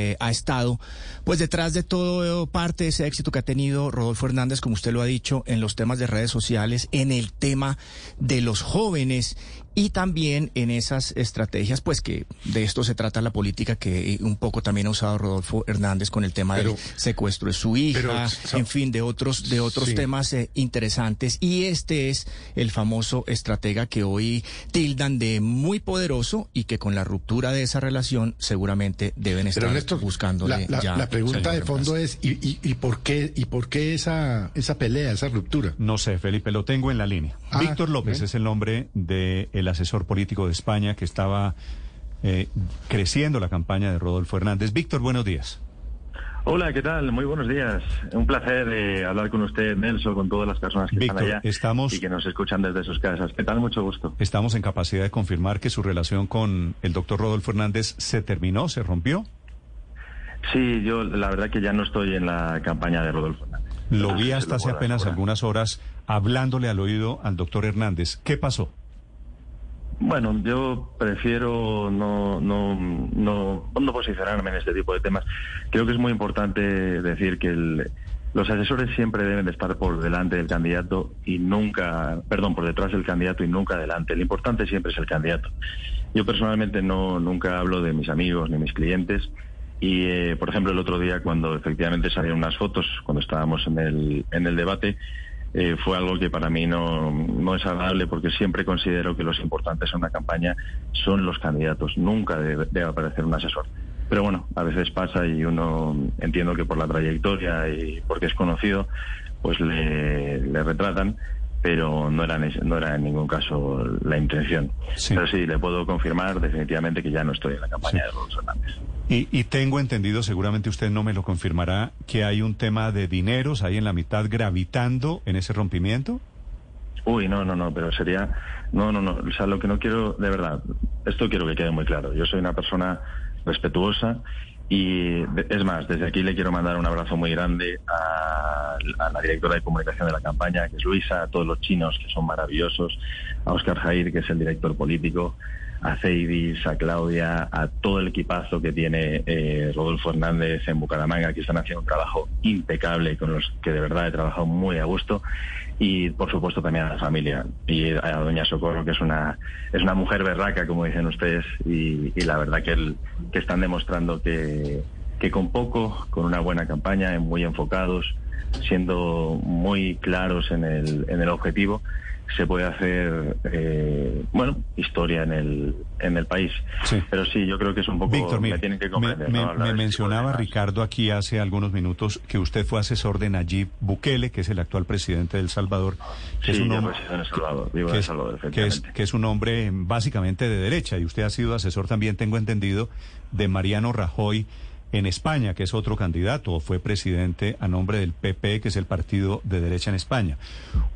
eh, ha estado, pues detrás de todo parte de ese éxito que ha tenido Rodolfo Hernández, como usted lo ha dicho, en los temas de redes sociales, en el tema de los jóvenes y también en esas estrategias, pues que de esto se trata la política que un poco también ha usado Rodolfo Hernández con el tema del secuestro de su hija, en fin, de otros de otros temas eh, interesantes. Y este es el famoso estratega que hoy tildan de muy poderoso y que con la ruptura de esa relación seguramente deben estar buscando la, la, pregunta de fondo es ¿y, y, por qué y por qué esa esa pelea, esa ruptura? No sé, Felipe, lo tengo en la línea. Ah, Víctor López es el nombre de el asesor político de España que estaba eh, creciendo la campaña de Rodolfo Hernández. Víctor, buenos días. Hola, ¿qué tal? Muy buenos días. Un placer eh, hablar con usted, Nelson, con todas las personas que están allá estamos, y que nos escuchan desde sus casas. ¿Qué tal? Mucho gusto. Estamos en capacidad de confirmar que su relación con el doctor Rodolfo Hernández se terminó, se rompió. Sí, yo la verdad que ya no estoy en la campaña de Rodolfo Hernández. Lo vi hasta hace apenas algunas horas hablándole al oído al doctor Hernández. ¿Qué pasó? Bueno, yo prefiero no, no, no, no posicionarme en este tipo de temas. Creo que es muy importante decir que los asesores siempre deben de estar por delante del candidato y nunca, perdón, por detrás del candidato y nunca delante. Lo importante siempre es el candidato. Yo personalmente no nunca hablo de mis amigos ni mis clientes. Y, eh, por ejemplo, el otro día, cuando efectivamente salieron unas fotos, cuando estábamos en el, en el debate, eh, fue algo que para mí no, no, es agradable porque siempre considero que los importantes en una campaña son los candidatos, nunca debe, aparecer un asesor. Pero bueno, a veces pasa y uno entiendo que por la trayectoria y porque es conocido, pues le, le retratan pero no era, no era en ningún caso la intención. Pero sí, le puedo confirmar definitivamente que ya no estoy en la campaña de Rodolfo Hernández. Y, y, tengo entendido, seguramente usted no me lo confirmará, que hay un tema de dineros ahí en la mitad gravitando en ese rompimiento. Uy, no, no, no, pero sería... No, no, no, o sea, lo que no quiero, de verdad, esto quiero que quede muy claro. Yo soy una persona respetuosa y es más, desde aquí le quiero mandar un abrazo muy grande a, la directora de comunicación de la campaña, que es Luisa, a todos los chinos, que son maravillosos, a Oscar Jair, que es el director político, a Ceidis, a Claudia, a todo el equipazo que tiene eh, Rodolfo Hernández en Bucaramanga, que están haciendo un trabajo impecable, con los que de verdad he trabajado muy a gusto, y por supuesto también a la familia, y a doña Socorro, que es una, es una mujer berraca, como dicen ustedes, y, la verdad que, el, que están demostrando que, que con poco, con una buena campaña, muy enfocados, siendo muy claros en el, en el objetivo, se puede hacer, eh, bueno, historia en el, en el país. Pero sí, yo creo que es un poco... Víctor, me, tienen que comprender, me, mencionaba Ricardo aquí hace algunos minutos que usted fue asesor de Nayib Bukele, que es el actual presidente de El Salvador. Que es un hombre, que es, que es un hombre básicamente de derecha y usted ha sido asesor también, tengo entendido, de Mariano Rajoy en España, que es otro candidato, fue presidente a nombre del PP, que es el partido de derecha en España.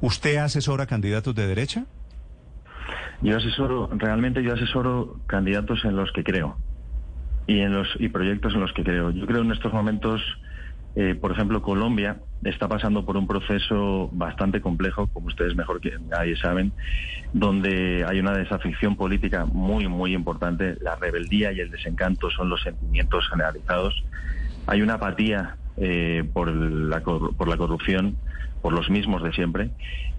¿Usted asesora candidatos de derecha? Yo asesoro, realmente yo asesoro candidatos en los que creo y en los y proyectos en los que creo. Yo creo en estos momentos eh, por ejemplo, Colombia está pasando por un proceso bastante complejo, como ustedes mejor que nadie saben, donde hay una desafección política muy, muy importante. La rebeldía y el desencanto son los sentimientos generalizados. Hay una apatía eh, por, la, por la corrupción por los mismos de siempre.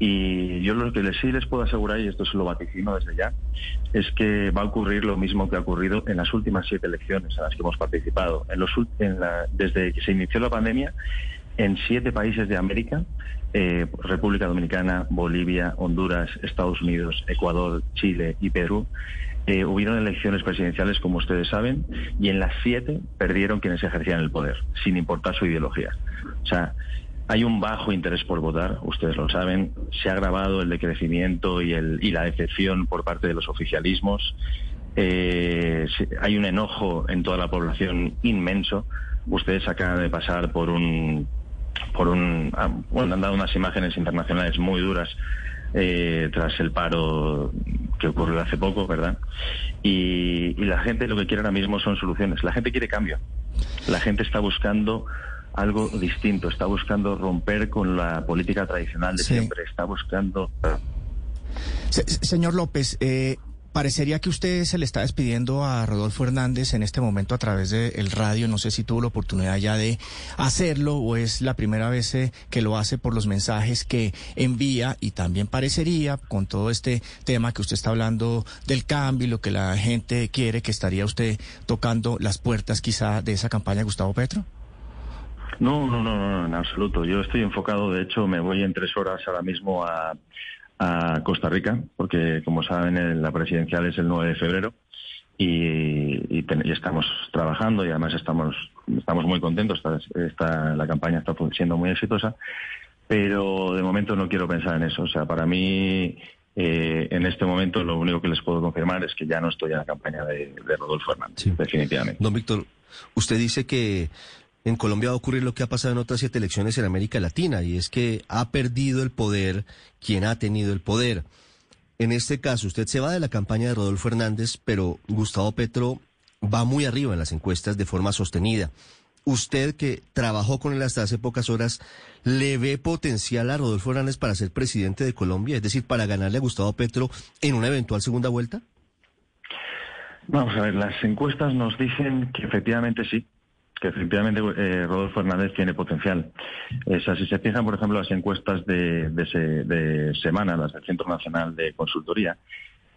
Y yo lo que sí les puedo asegurar, y esto se lo vaticino desde ya, es que va a ocurrir lo mismo que ha ocurrido en las últimas siete elecciones en las que hemos participado. En los, desde que se inició la pandemia, en siete países de América, eh, República Dominicana, Bolivia, Honduras, Estados Unidos, Ecuador, Chile y Perú, eh, hubieron elecciones presidenciales, como ustedes saben, y en las siete perdieron quienes ejercían el poder, sin importar su ideología. O sea, hay un bajo interés por votar, ustedes lo saben. Se ha agravado el decrecimiento y, el, y la decepción por parte de los oficialismos. Eh, hay un enojo en toda la población inmenso. Ustedes acaban de pasar por un, por un, ah, bueno, han dado unas imágenes internacionales muy duras eh, tras el paro que ocurrió hace poco, ¿verdad? y la gente lo que quiere ahora mismo son soluciones. La gente quiere cambio. La gente está buscando algo distinto, está buscando romper con la política tradicional de siempre, está buscando... señor López, eh, parecería que usted se le está despidiendo a Rodolfo Hernández en este momento a través del radio. No sé si tuvo la oportunidad ya de hacerlo o es la primera vez eh, que lo hace por los mensajes que envía y también parecería con todo este tema que usted está hablando del cambio y lo que la gente quiere que estaría usted tocando las puertas quizá de esa campaña de Gustavo Petro. No, no, no, no, en absoluto. Yo estoy enfocado, de hecho, me voy en tres horas ahora mismo a, a Costa Rica, porque como saben la presidencial es el 9 de febrero y, estamos trabajando y además estamos estamos muy contentos. Está, la campaña está siendo muy exitosa, pero de momento no quiero pensar en eso. O sea, para mí eh, en este momento lo único que les puedo confirmar es que ya no estoy en la campaña de, Rodolfo Hernández, definitivamente. Don Víctor, usted dice que en Colombia va a ocurrir lo que ha pasado en otras siete elecciones en América Latina, y es que ha perdido el poder quien ha tenido el poder. En este caso, usted se va de la campaña de Rodolfo Hernández, pero Gustavo Petro va muy arriba en las encuestas de forma sostenida. Usted que trabajó con él hasta hace pocas horas, ¿le ve potencial a Rodolfo Hernández para ser presidente de Colombia? Es decir, para ganarle a Gustavo Petro en una eventual segunda vuelta? Vamos a ver, las encuestas nos dicen que efectivamente sí, que efectivamente eh, Rodolfo Hernández tiene potencial. si se fijan, por ejemplo, las encuestas de, de, semana, las del Centro Nacional de Consultoría,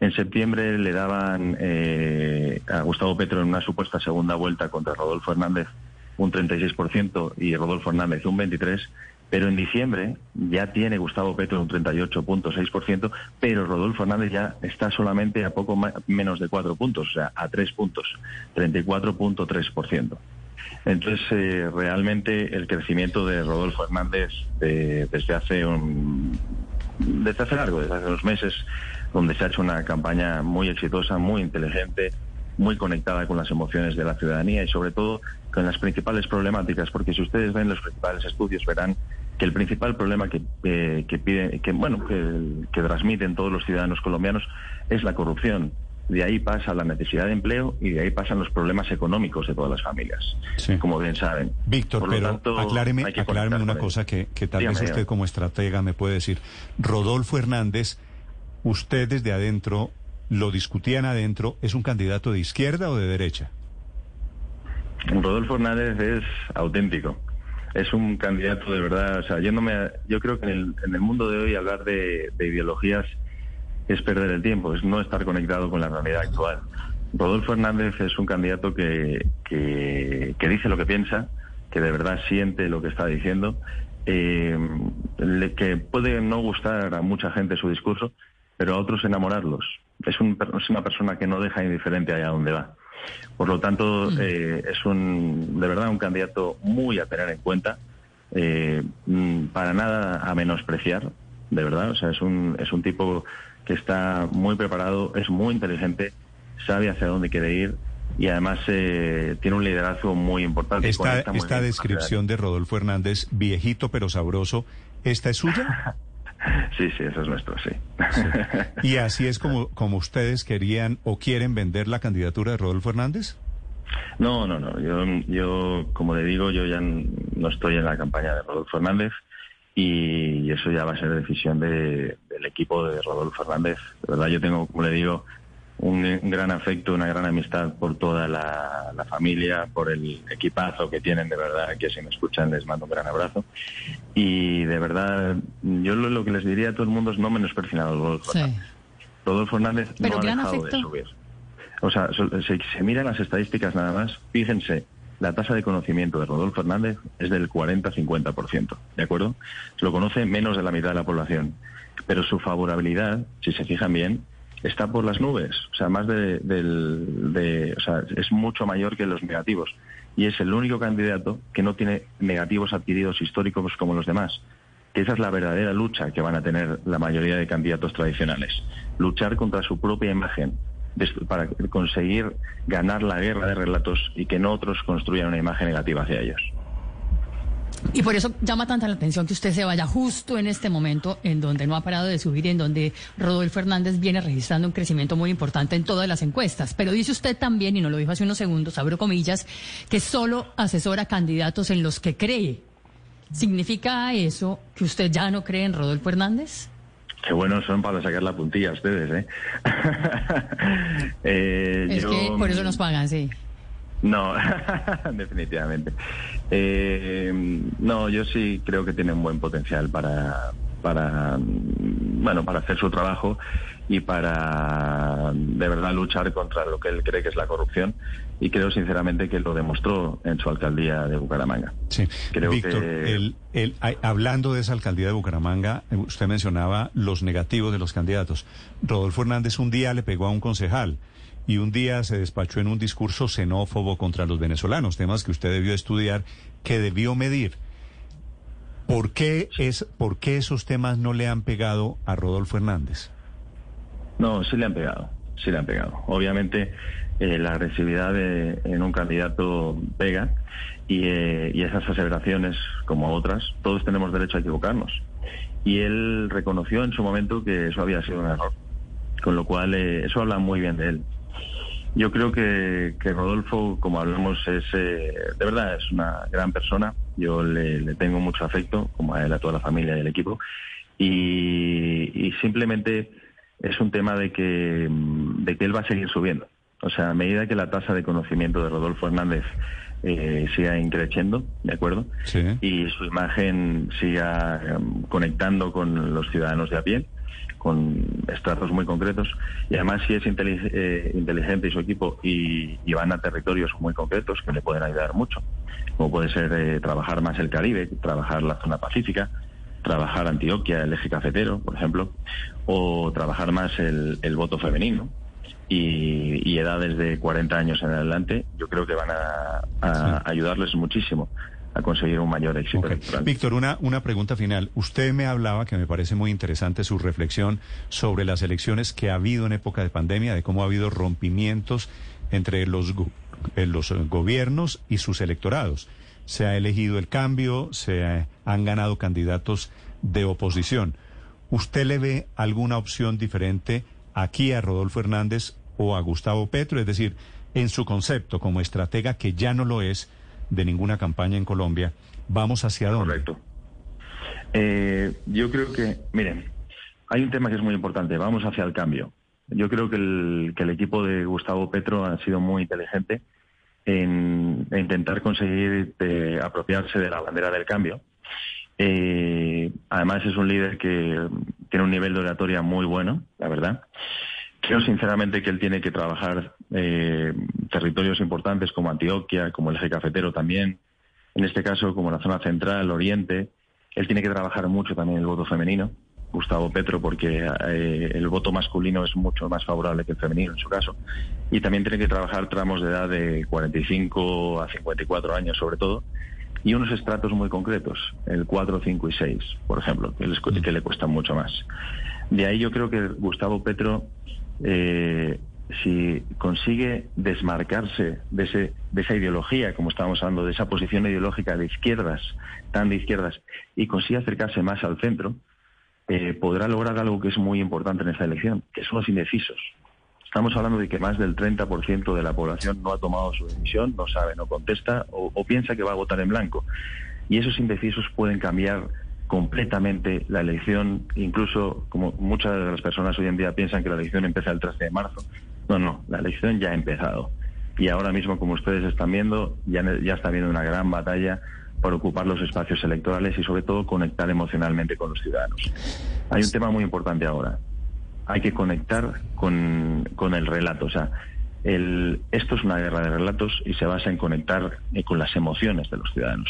en septiembre le daban eh, a Gustavo Petro en una supuesta segunda vuelta contra Rodolfo Hernández un 36% y Rodolfo Hernández un 23%, pero en diciembre ya tiene Gustavo Petro un 38.6%, pero Rodolfo Hernández ya está solamente a poco menos de cuatro puntos, o sea, a tres puntos, 34.3%. Entonces, eh, realmente el crecimiento de Rodolfo Hernández desde hace un, desde hace largo, desde hace unos meses, donde se ha hecho una campaña muy exitosa, muy inteligente, muy conectada con las emociones de la ciudadanía y sobre todo con las principales problemáticas, porque si ustedes ven los principales estudios verán que el principal problema que, eh, que pide, que bueno, que transmiten todos los ciudadanos colombianos es la corrupción de ahí pasa la necesidad de empleo y de ahí pasan los problemas económicos de todas las familias, como bien saben. Víctor, pero acláreme, una cosa que, tal vez usted como estratega me puede decir. Rodolfo Hernández, usted desde adentro, lo discutían adentro, ¿es un candidato de izquierda o de derecha? Rodolfo Hernández es auténtico. Es un candidato de verdad, o sea, yéndome yo creo que en el, mundo de hoy hablar de ideologías es perder el tiempo, es no estar conectado con la realidad actual. Rodolfo Hernández es un candidato que, que, dice lo que piensa, que de verdad siente lo que está diciendo, eh, que puede no gustar a mucha gente su discurso, pero a otros enamorarlos. Es, es una persona que no deja indiferente allá donde va. Por lo tanto, mm. eh, es un, de verdad un candidato muy a tener en cuenta, eh, mm, para nada a menospreciar, de verdad. O sea, es un, es un tipo que está muy preparado, es muy inteligente, sabe hacia dónde quiere ir y además eh, tiene un liderazgo muy importante. Esta, esta descripción de Rodolfo Hernández, viejito pero sabroso, ¿esta es suya? Sí, sí, eso es nuestro, sí. ¿Y así es como, como ustedes querían o quieren vender la candidatura de Rodolfo Hernández? No, no, no. Yo, yo, como le digo, yo ya no estoy en la campaña de Rodolfo Hernández y eso ya va a ser decisión del equipo de Rodolfo Fernández. De verdad, yo tengo, como le digo, un, gran afecto, una gran amistad por toda la, familia, por el equipazo que tienen, de verdad, que si me escuchan les mando un gran abrazo. Y de verdad, yo lo, que les diría a todo el mundo es no menosprecien a Rodolfo Fernández. Rodolfo Fernández no ha dejado de subir. O sea, se, se miran las estadísticas nada más, fíjense, la tasa de conocimiento de Rodolfo Hernández es del 40-50%, ¿de acuerdo? Lo conoce menos de la mitad de la población, pero su favorabilidad, si se fijan bien, está por las nubes, o sea, más de, de, o sea, es mucho mayor que los negativos y es el único candidato que no tiene negativos adquiridos históricos como los demás. Que esa es la verdadera lucha que van a tener la mayoría de candidatos tradicionales. Luchar contra su propia imagen, para conseguir ganar la guerra de relatos y que no otros construyan una imagen negativa hacia ellos. Y por eso llama tanta la atención que usted se vaya justo en este momento en donde no ha parado de subir y en donde Rodolfo Hernández viene registrando un crecimiento muy importante en todas las encuestas. Pero dice usted también, y no lo dijo hace unos segundos, abro comillas, que solo asesora candidatos en los que cree. ¿Significa eso que usted ya no cree en Rodolfo Hernández? Qué buenos son para sacar la puntilla ustedes, ¿eh? eh es que por eso nos pagan, sí. No, definitivamente. Eh, no, yo sí creo que tiene un buen potencial para, para, bueno, para hacer su trabajo y para de verdad luchar contra lo que él cree que es la corrupción y creo sinceramente que lo demostró en su alcaldía de Bucaramanga. Sí, creo Víctor, el, hablando de esa alcaldía de Bucaramanga, eh, usted mencionaba los negativos de los candidatos. Rodolfo Hernández un día le pegó a un concejal y un día se despachó en un discurso xenófobo contra los venezolanos, temas que usted debió estudiar, que debió medir. ¿Por qué, es, ¿Por qué esos temas no le han pegado a Rodolfo Hernández? No, sí le han pegado, sí le han pegado. Obviamente eh, la agresividad en un candidato pega y, eh, y esas aseveraciones, como otras, todos tenemos derecho a equivocarnos. Y él reconoció en su momento que eso había sido un error, con lo cual eh, eso habla muy bien de él. Yo creo que, Rodolfo, como hablamos, es eh, de verdad es una gran persona. Yo le, tengo mucho afecto, como a él, a toda la familia y el equipo. Y, simplemente es un tema de que, de que él va a seguir subiendo. O sea, a medida que la tasa de conocimiento de Rodolfo Hernández eh, siga increciendo, ¿de acuerdo? Y su imagen siga em, conectando con los ciudadanos de a pie, con estratos muy concretos. Y además si es eh, inteligente y su equipo y, van a territorios muy concretos que le pueden ayudar mucho, como puede ser eh, trabajar más el Caribe, trabajar la zona pacífica, trabajar Antioquia, el eje cafetero, por ejemplo, o trabajar más el, voto femenino. Y, edades de 40 años en adelante, yo creo que van a ayudarles muchísimo a conseguir un mayor éxito Víctor, una, una pregunta final. Usted me hablaba, que me parece muy interesante su reflexión sobre las elecciones que ha habido en época de pandemia, de cómo ha habido rompimientos entre los, eh, los gobiernos y sus electorados. Se ha elegido el cambio, se han ganado candidatos de oposición. ¿Usted le ve alguna opción diferente aquí a Rodolfo Hernández o a Gustavo Petro? Es decir, en su concepto como estratega, que ya no lo es, de ninguna campaña en Colombia. ¿Vamos hacia dónde? Correcto. Eh, yo creo que, miren, hay un tema que es muy importante. Vamos hacia el cambio. Yo creo que el, equipo de Gustavo Petro ha sido muy inteligente en, intentar conseguir eh, apropiarse de la bandera del cambio. Eh, además es un líder que tiene un nivel de oratoria muy bueno, la verdad. Creo sinceramente que él tiene que trabajar eh, territorios importantes como Antioquia, como el eje cafetero también, en este caso como la zona central, Oriente. Él tiene que trabajar mucho también el voto femenino, Gustavo Petro, porque eh, el voto masculino es mucho más favorable que el femenino en su caso. Y también tiene que trabajar tramos de edad de 45 a 54 años sobre todo, y unos estratos muy concretos, el 4, 5 y 6, por ejemplo, que, que le cuestan mucho más. De ahí yo creo que Gustavo Petro eh, si consigue desmarcarse de, ese, de esa ideología, como estábamos hablando, de esa posición ideológica de izquierdas, tan de izquierdas, y consigue acercarse más al centro, eh, podrá lograr algo que es muy importante en esta elección, que son los indecisos. Estamos hablando de que más del 30% de la población no ha tomado su decisión, no sabe, no contesta o piensa que va a votar en blanco. Y esos indecisos pueden cambiar completamente la elección, incluso como muchas de las personas hoy en día piensan que la elección empieza el 13 de marzo. No, no, la elección ya ha empezado. Y ahora mismo, como ustedes están viendo, ya, está habiendo una gran batalla por ocupar los espacios electorales y sobre todo conectar emocionalmente con los ciudadanos. Hay un tema muy importante ahora. Hay que conectar con, con el relato. O sea, el, esto es una guerra de relatos y se basa en conectar eh, con las emociones de los ciudadanos.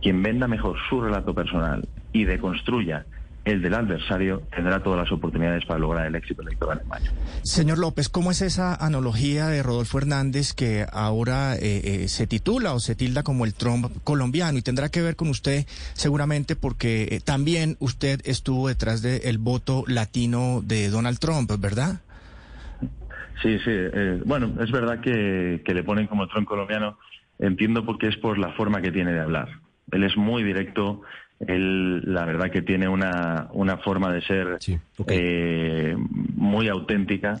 Quien venda mejor su relato personal y deconstruya el del adversario tendrá todas las oportunidades para lograr el éxito electoral en mayo. Señor López, ¿cómo es esa analogía de Rodolfo Hernández que ahora eh, eh, se titula o se tilda como el Trump colombiano? Y tendrá que ver con usted seguramente porque eh, también usted estuvo detrás del voto latino de Donald Trump, ¿verdad? Sí, sí. bueno, es verdad que, que le ponen como Trump colombiano. Entiendo porque es por la forma que tiene de hablar. Él es muy directo, él, la verdad que tiene una, una forma de ser eh, muy auténtica.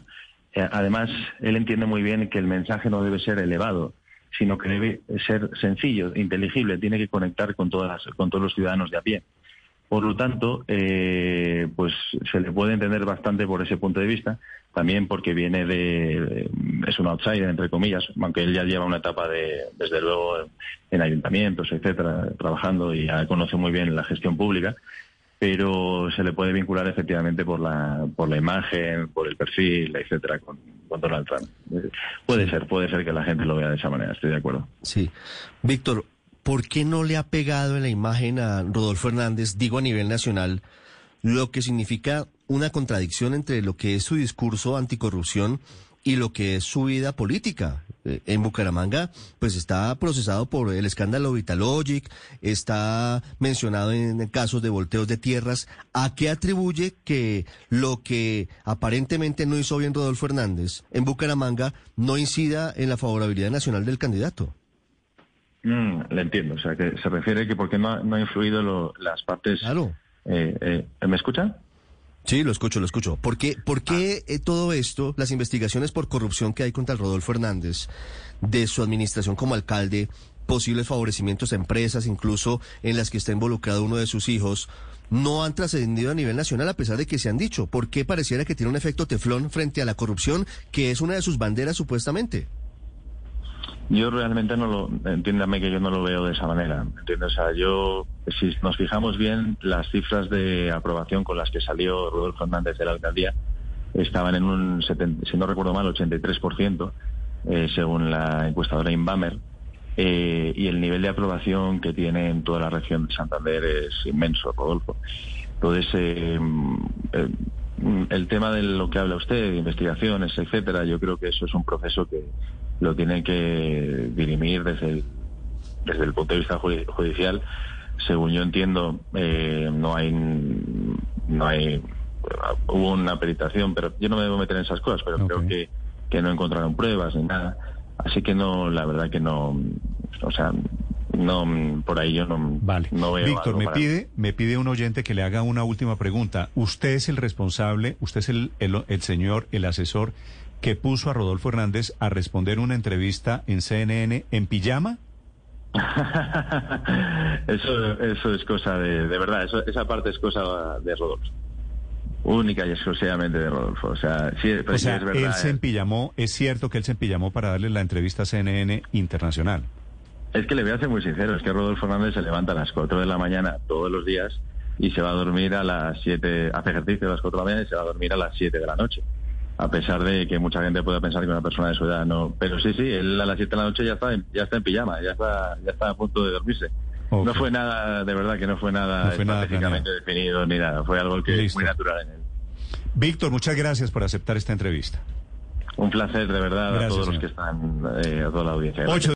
Eh, además, él entiende muy bien que el mensaje no debe ser elevado, sino que debe ser sencillo, inteligible, tiene que conectar con, todas, con todos los ciudadanos de a pie. Por lo tanto, eh, pues se le puede entender bastante por ese punto de vista, también porque viene de, es un outsider entre comillas, aunque él ya lleva una etapa de, desde luego, en ayuntamientos, etcétera, trabajando y ya conoce muy bien la gestión pública, pero se le puede vincular efectivamente por la por la imagen, por el perfil, etcétera, con, con Donald Trump. Puede ser, puede ser que la gente lo vea de esa manera, estoy de acuerdo. Sí. Víctor, ¿por qué no le ha pegado en la imagen a Rodolfo Hernández, digo a nivel nacional, lo que significa una contradicción entre lo que es su discurso anticorrupción y lo que es su vida política? Eh, En Bucaramanga, pues está procesado por el escándalo Vitalogic, está mencionado en casos de volteos de tierras. ¿A qué atribuye que lo que aparentemente no hizo bien Rodolfo Hernández en Bucaramanga no incida en la favorabilidad nacional del candidato? Mm, le entiendo, o sea, que se refiere que porque no ha, no ha influido lo- las partes... Claro. Eh, eh, ¿Me escucha? Sí, lo escucho, lo escucho. ¿Por qué, por qué eh, todo esto, las investigaciones por corrupción que hay contra el Rodolfo Hernández, de su administración como alcalde, posibles favorecimientos a empresas, incluso en las que está involucrado uno de sus hijos, no han trascendido a nivel nacional a pesar de que se han dicho? ¿Por qué pareciera que tiene un efecto teflón frente a la corrupción, que es una de sus banderas supuestamente? Yo realmente no lo, entiéndame que yo no lo veo de esa manera, ¿entiendes? O sea, yo, si nos fijamos bien, las cifras de aprobación con las que salió Rodolfo Hernández de la alcaldía estaban en un, 70, si no recuerdo mal, 83%, eh, según la encuestadora Inbamer, eh, y el nivel de aprobación que tiene en toda la región de Santander es inmenso, Rodolfo. Entonces, eh, eh, el tema de lo que habla usted, de investigaciones, etcétera, yo creo que eso es un proceso que lo tiene que dirimir desde el, desde el punto de vista judi- judicial. Según yo entiendo, eh, no hay no hay hubo una peritación, pero yo no me debo meter en esas cosas, pero creo que, que no encontraron pruebas ni nada. Así que no, la verdad que no, o sea, no, por ahí yo no, Vale. no veo. Víctor, me para- pide, me pide un oyente que le haga una última pregunta. ¿Usted es el responsable, usted es el, el, el señor, el asesor que puso a Rodolfo Hernández a responder una entrevista en CNN en pijama? eso, eso es cosa de, de verdad, eso, esa parte es cosa de Rodolfo. Única y exclusivamente de Rodolfo. O sea, sí, pero o sea, es verdad. él se eh. empillamó, es cierto que él se empillamó para darle la entrevista a CNN Internacional. Es que le voy a ser muy sincero, es que Rodolfo Hernández se levanta a las 4 de la mañana todos los días y se va a dormir a las 7, hace ejercicio a las 4 de la mañana y se va a dormir a las 7 de la noche. A pesar de que mucha gente pueda pensar que una persona de su edad no. Pero sí, sí, él a las 7 de la noche ya está en, ya está en pijama, ya está, ya está a punto de dormirse. No fue nada, de verdad que no fue nada No fue nada definido ni nada, fue algo que es Listo. muy natural en él. Víctor, muchas gracias por aceptar esta entrevista. Un placer, de verdad, Gracias, a todos señor. los que están, eh, a toda la audiencia. Ocho